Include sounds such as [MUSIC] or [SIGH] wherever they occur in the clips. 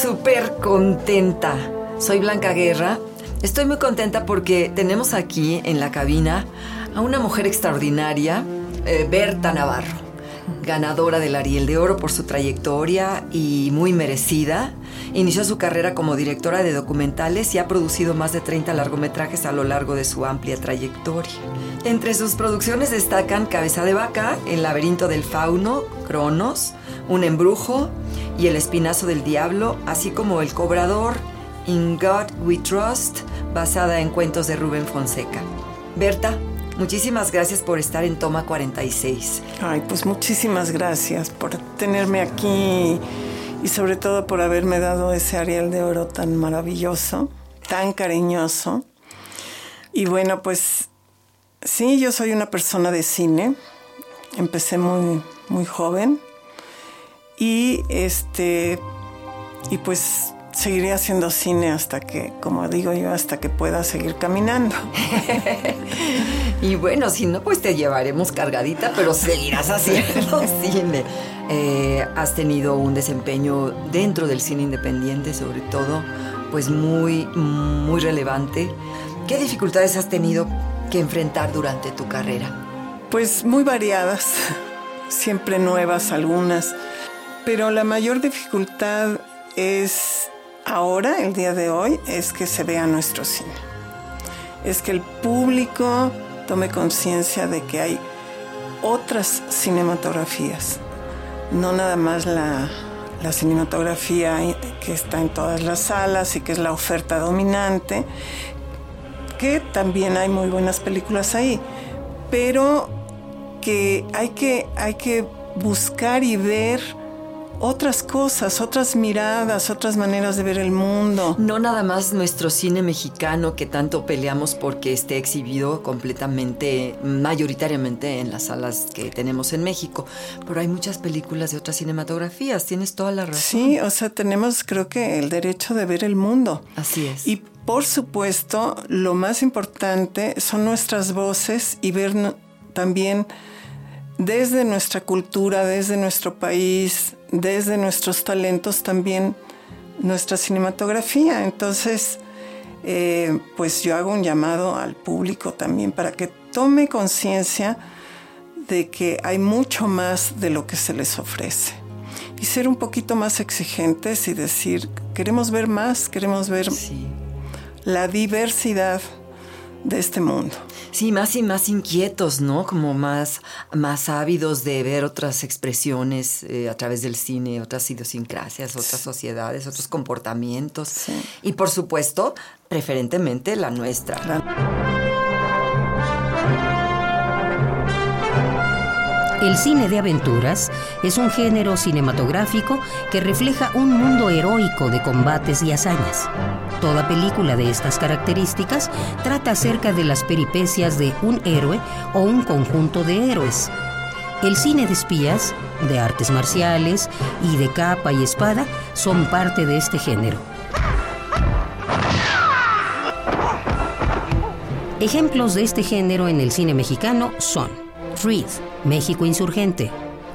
Súper contenta. Soy Blanca Guerra. Estoy muy contenta porque tenemos aquí en la cabina a una mujer extraordinaria, eh, Berta Navarro, ganadora del Ariel de Oro por su trayectoria y muy merecida. Inició su carrera como directora de documentales y ha producido más de 30 largometrajes a lo largo de su amplia trayectoria. Entre sus producciones destacan Cabeza de Vaca, El laberinto del fauno, Cronos, Un embrujo y El espinazo del diablo, así como El cobrador, In God We Trust, basada en cuentos de Rubén Fonseca. Berta, muchísimas gracias por estar en Toma 46. Ay, pues muchísimas gracias por tenerme aquí y sobre todo por haberme dado ese Ariel de Oro tan maravilloso, tan cariñoso. Y bueno, pues sí, yo soy una persona de cine. Empecé muy, muy joven. Y este, y pues seguiré haciendo cine hasta que, como digo yo, hasta que pueda seguir caminando. [LAUGHS] y bueno, si no, pues te llevaremos cargadita, pero seguirás haciendo [LAUGHS] cine. Eh, has tenido un desempeño dentro del cine independiente, sobre todo, pues muy, muy relevante. ¿Qué dificultades has tenido que enfrentar durante tu carrera? Pues muy variadas, siempre nuevas algunas, pero la mayor dificultad es ahora, el día de hoy, es que se vea nuestro cine. Es que el público tome conciencia de que hay otras cinematografías, no nada más la, cinematografía que está en todas las salas y que es la oferta dominante, que también hay muy buenas películas ahí, pero que hay que, hay que buscar y ver otras cosas, otras miradas, otras maneras de ver el mundo. No nada más nuestro cine mexicano que tanto peleamos porque esté exhibido completamente, mayoritariamente en las salas que tenemos en México, pero hay muchas películas de otras cinematografías, tienes toda la razón. Sí, o sea, tenemos creo que el derecho de ver el mundo. Así es. Y por supuesto, lo más importante son nuestras voces y ver también desde nuestra cultura, desde nuestro país, desde nuestros talentos también nuestra cinematografía. Entonces, eh, pues yo hago un llamado al público también para que tome conciencia de que hay mucho más de lo que se les ofrece. Y ser un poquito más exigentes y decir, queremos ver más, queremos ver la diversidad de este mundo. Sí, más y más inquietos, ¿no? Como más, más ávidos de ver otras expresiones eh, a través del cine, otras idiosincrasias, otras sociedades, otros comportamientos. Sí. Y por supuesto, preferentemente la nuestra. El cine de aventuras es un género cinematográfico que refleja un mundo heroico de combates y hazañas. Toda película de estas características trata acerca de las peripecias de un héroe o un conjunto de héroes. El cine de espías, de artes marciales y de capa y espada son parte de este género. Ejemplos de este género en el cine mexicano son Freed, México Insurgente,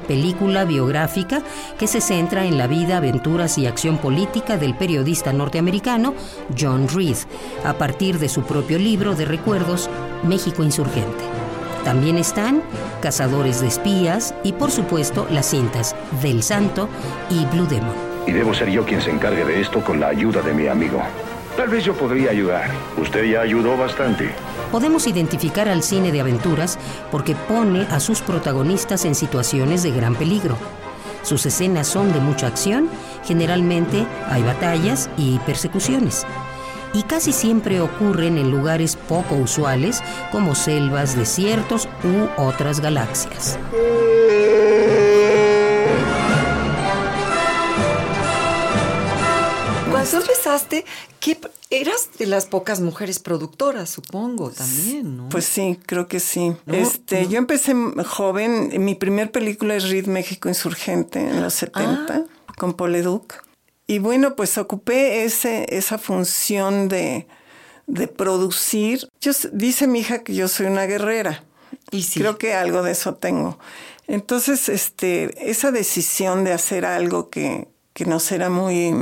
película biográfica que se centra en la vida, aventuras y acción política del periodista norteamericano John Reed, a partir de su propio libro de recuerdos, México Insurgente. También están Cazadores de Espías y, por supuesto, las cintas Del Santo y Blue Demon. Y debo ser yo quien se encargue de esto con la ayuda de mi amigo. Tal vez yo podría ayudar. Usted ya ayudó bastante. Podemos identificar al cine de aventuras porque pone a sus protagonistas en situaciones de gran peligro. Sus escenas son de mucha acción, generalmente hay batallas y persecuciones. Y casi siempre ocurren en lugares poco usuales como selvas, desiertos u otras galaxias. Cuando empezaste, ¿qué, eras de las pocas mujeres productoras, supongo, también, ¿no? Pues sí, creo que sí. este, Yo empecé joven, mi primer película es Reed México Insurgente en los 70, ah. con Paul Educ. Y bueno, pues ocupé ese, esa función de, de producir. Yo, dice mi hija que yo soy una guerrera. Y sí. Creo que algo de eso tengo. Entonces, este, esa decisión de hacer algo que, que nos era muy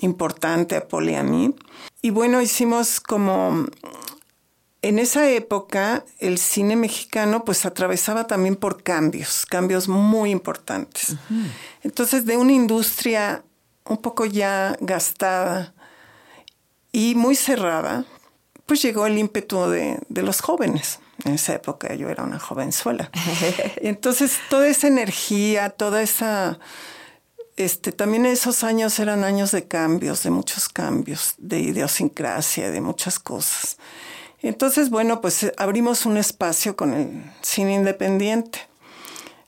importante a Paul y a mí. Y bueno, hicimos como... En esa época el cine mexicano pues atravesaba también por cambios, cambios muy importantes. Entonces de una industria un poco ya gastada y muy cerrada, pues llegó el ímpetu de, de los jóvenes. En esa época yo era una jovenzuela. [LAUGHS] Entonces toda esa energía, toda esa este, también esos años eran años de cambios, de muchos cambios, de idiosincrasia, de muchas cosas. Entonces, bueno, pues eh, abrimos un espacio con el cine independiente.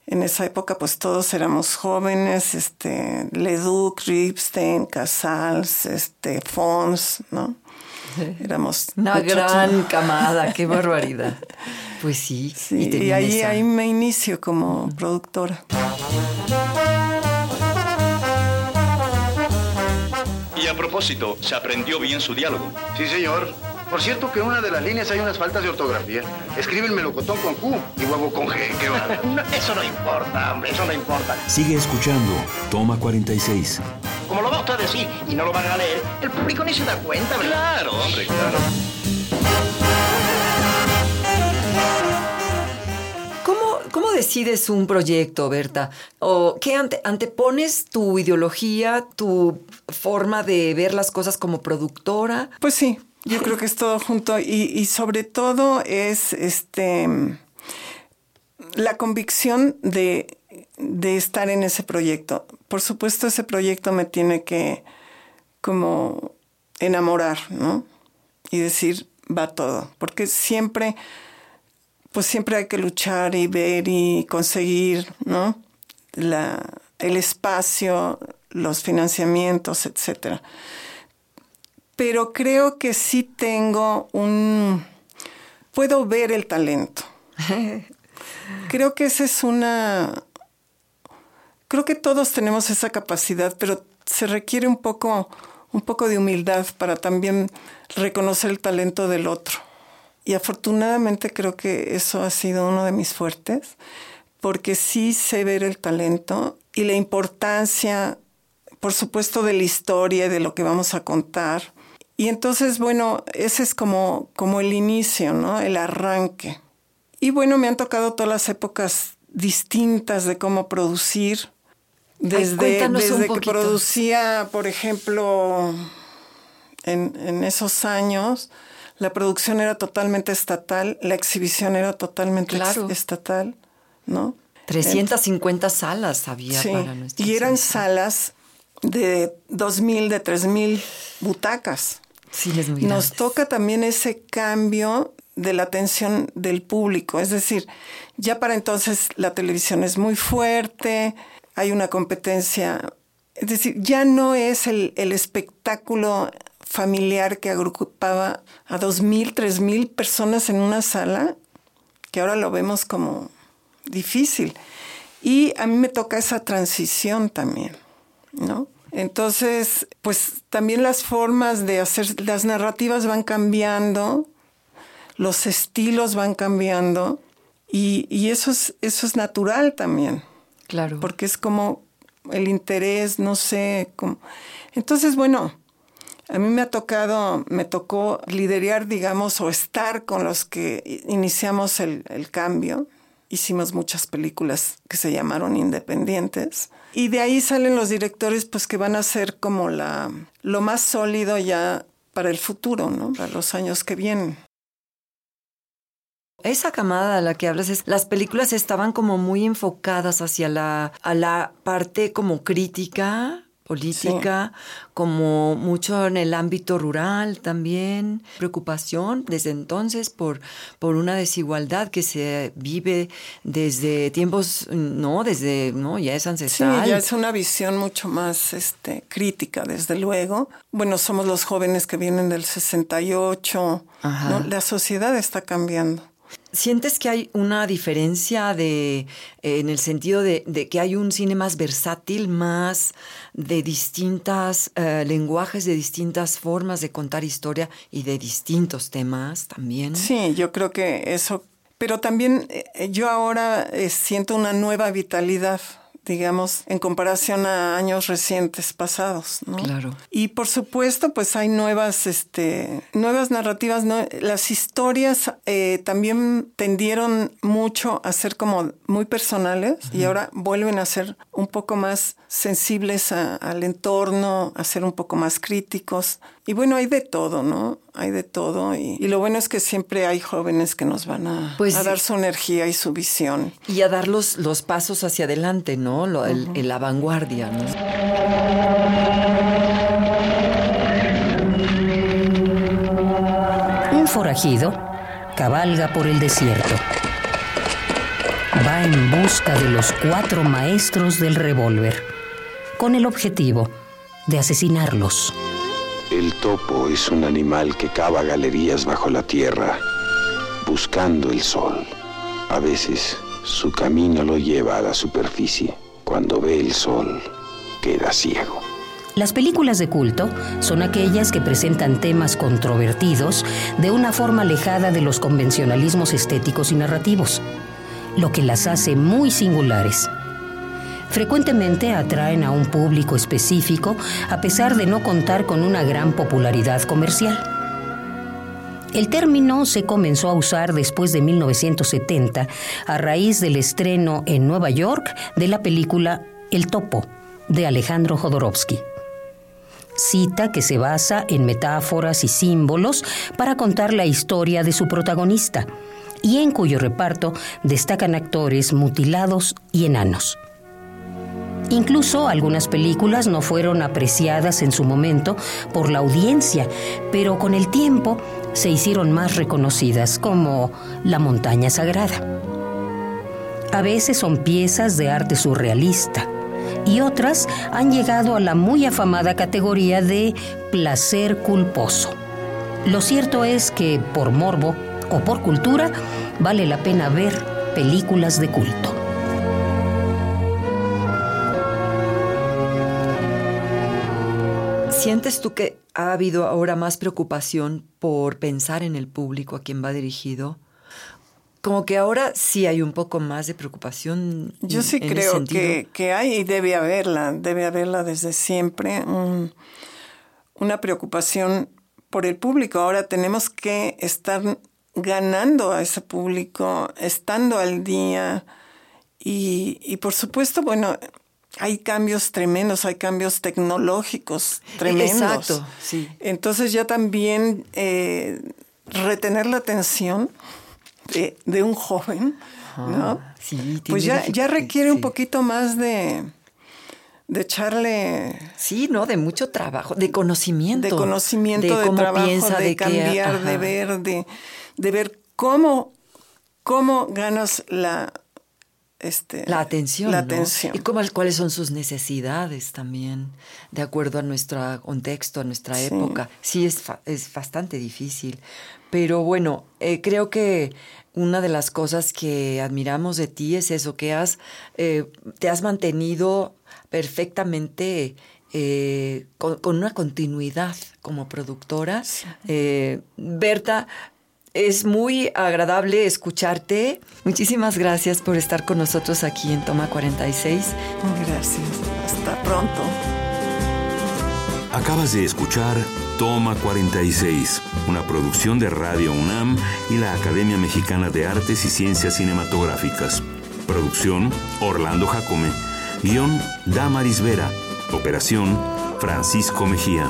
En esa época, pues todos éramos jóvenes, este, Leduc, Ripstein, Casals, este, Fons, ¿no? Éramos una gran [LAUGHS] camada, qué [LAUGHS] barbaridad. Pues sí. y, ahí, ahí me inicio como productora. Y a propósito, ¿se aprendió bien su diálogo? Sí, señor. Por cierto que en una de las líneas hay unas faltas de ortografía. Escribe el melocotón con Q y huevo con G. ¿Qué va? [LAUGHS] eso no importa, hombre, eso no importa. Sigue escuchando. Toma 46. Como lo va usted a decir y no lo van a leer, el público ni se da cuenta, ¿verdad? Claro, hombre, claro. Decides un proyecto, Berta? ¿O qué antepones tu ideología, tu forma de ver las cosas como productora? Pues sí, yo creo que es todo junto y, sobre todo es este la convicción de, de estar en ese proyecto. Por supuesto, ese proyecto me tiene que como enamorar, ¿no? Y decir, va todo, porque siempre pues siempre hay que luchar y ver y conseguir, ¿no? La, el espacio, los financiamientos, etcétera. Pero creo que sí tengo un... puedo ver el talento. [LAUGHS] creo que esa es una... Creo que todos tenemos esa capacidad, pero se requiere un poco, un poco de humildad para también reconocer el talento del otro. Y afortunadamente creo que eso ha sido uno de mis fuertes, porque sí sé ver el talento y la importancia, por supuesto, de la historia y de lo que vamos a contar. Y entonces, bueno, ese es como, como el inicio, ¿no? El arranque. Y bueno, me han tocado todas las épocas distintas de cómo producir. Desde, desde que producía, por ejemplo, en, en esos años, la producción era totalmente estatal, la exhibición era totalmente estatal, ¿no? 350 salas había para nuestra Y eran salas de 2.000, de 3.000 butacas. Sí, es muy Nos toca también ese cambio de la atención del público. Es decir, ya para entonces la televisión es muy fuerte, hay una competencia. Es decir, ya no es el, el espectáculo familiar que agrupaba a dos mil, tres mil personas en una sala, que ahora lo vemos como difícil. Y a mí me toca esa transición también, ¿no? Entonces, pues también las formas de hacer, las narrativas van cambiando, los estilos van cambiando, y, y eso, es, eso es natural también. Claro. Porque es como el interés, no sé, como... Entonces, bueno, a mí me ha tocado, me tocó liderar, digamos, o estar con los que iniciamos el, cambio. Hicimos muchas películas que se llamaron independientes. Y de ahí salen los directores, pues que van a ser como la, lo más sólido ya para el futuro, ¿no? Para los años que vienen. esa camada a la que hablas es, las películas estaban como muy enfocadas hacia la, a la parte como crítica, política, como mucho en el ámbito rural también, preocupación desde entonces por, por una desigualdad que se vive desde tiempos, no, desde, no, ya es ancestral. Sí, ya es una visión mucho más este, crítica, desde luego. Bueno, somos los jóvenes que vienen del 68, ¿no? la sociedad está cambiando. ¿Sientes que hay una diferencia de, eh, en el sentido de, que hay un cine más versátil, más de distintas eh, lenguajes, de distintas formas de contar historia y de distintos temas también? Sí, yo creo que eso, pero también eh, yo ahora siento una nueva vitalidad digamos, en comparación a años recientes pasados, ¿no? Claro. Y por supuesto, pues hay nuevas, este, nuevas narrativas, ¿no? Las historias eh, también tendieron mucho a ser como muy personales y ahora vuelven a ser un poco más sensibles al entorno, a ser un poco más críticos. Y bueno, hay de todo, ¿no? Hay de todo. Y, lo bueno es que siempre hay jóvenes que nos van a, pues dar su energía y su visión. Y a dar los, los pasos hacia adelante, ¿no? Lo, el, la vanguardia, ¿no? Un forajido cabalga por el desierto. Va en busca de los cuatro maestros del revólver, con el objetivo de asesinarlos. El topo es un animal que cava galerías bajo la tierra, buscando el sol. A veces su camino lo lleva a la superficie. Cuando ve el sol, queda ciego. Las películas de culto son aquellas que presentan temas controvertidos de una forma alejada de los convencionalismos estéticos y narrativos, lo que las hace muy singulares frecuentemente atraen a un público específico a pesar de no contar con una gran popularidad comercial. El término se comenzó a usar después de 1970 a raíz del estreno en Nueva York de la película El Topo de Alejandro Jodorowsky. Cita que se basa en metáforas y símbolos para contar la historia de su protagonista y en cuyo reparto destacan actores mutilados y enanos. Incluso algunas películas no fueron apreciadas en su momento por la audiencia, pero con el tiempo se hicieron más reconocidas como La montaña sagrada. A veces son piezas de arte surrealista y otras han llegado a la muy afamada categoría de placer culposo. Lo cierto es que por morbo o por cultura vale la pena ver películas de culto. ¿Sientes tú que ha habido ahora más preocupación por pensar en el público a quien va dirigido? Como que ahora sí hay un poco más de preocupación. Yo sí creo que, que, hay y debe haberla, debe haberla desde siempre, una preocupación por el público. Ahora tenemos que estar ganando a ese público, estando al día y, y por supuesto, bueno, hay cambios tremendos, hay cambios tecnológicos tremendos. Exacto, sí. Entonces ya también eh, retener la atención de, un joven, ¿no? Sí, pues ya, ya requiere un poquito más de, de echarle... Sí, ¿no? De mucho trabajo, de conocimiento. De conocimiento, de, trabajo, piensa, de, cambiar, de ver, de, de ver cómo, cómo ganas la este, la atención. La atención. Y cómo, cuáles son sus necesidades también, de acuerdo a nuestro contexto, a nuestra época. Sí, es, es bastante difícil. Pero bueno, eh, creo que una de las cosas que admiramos de ti es eso, que has, eh, te has mantenido perfectamente eh, con, una continuidad como productora. Berta, es muy agradable escucharte. Muchísimas gracias por estar con nosotros aquí en Toma 46. Gracias. Hasta pronto. Acabas de escuchar Toma 46, una producción de Radio UNAM y la Academia Mexicana de Artes y Ciencias Cinematográficas. Producción Orlando Jacome. Guión Damaris Vera. Operación Francisco Mejía.